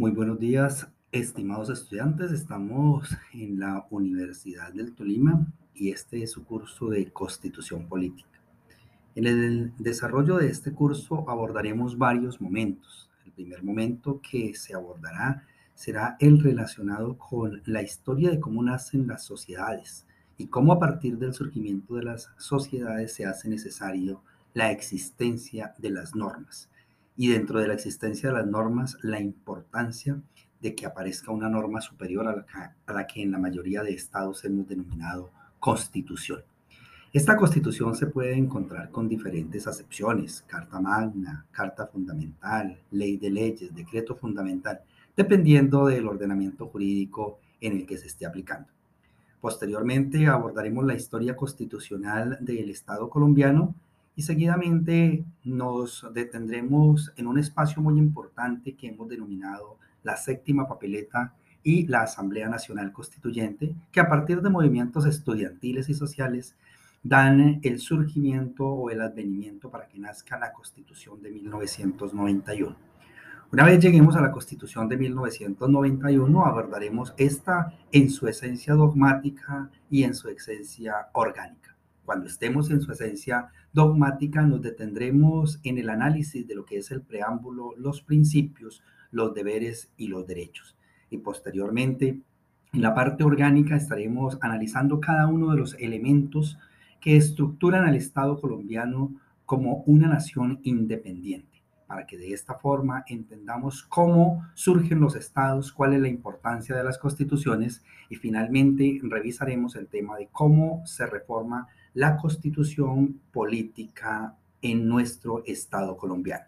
Muy buenos días, estimados estudiantes. Estamos en la Universidad del Tolima y este es su curso de Constitución Política. En el desarrollo de este curso abordaremos varios momentos. El primer momento que se abordará será el relacionado con la historia de cómo nacen las sociedades y cómo a partir del surgimiento de las sociedades se hace necesario la existencia de las normas y dentro de la existencia de las normas, la importancia de que aparezca una norma superior a la, que, en la mayoría de estados hemos denominado constitución. Esta constitución se puede encontrar con diferentes acepciones, carta magna, carta fundamental, ley de leyes, decreto fundamental, dependiendo del ordenamiento jurídico en el que se esté aplicando. Posteriormente abordaremos la historia constitucional del Estado colombiano y seguidamente nos detendremos en un espacio muy importante que hemos denominado la séptima papeleta y la Asamblea Nacional Constituyente, que a partir de movimientos estudiantiles y sociales dan el surgimiento o el advenimiento para que nazca la Constitución de 1991. Una vez lleguemos a la Constitución de 1991, abordaremos esta en su esencia dogmática y en su esencia orgánica. Cuando estemos en su esencia dogmática, nos detendremos en el análisis de lo que es el preámbulo, los principios, los deberes y los derechos. Y posteriormente, en la parte orgánica, estaremos analizando cada uno de los elementos que estructuran al Estado colombiano como una nación independiente para que de esta forma entendamos cómo surgen los estados, cuál es la importancia de las constituciones y finalmente revisaremos el tema de cómo se reforma la constitución política en nuestro estado colombiano.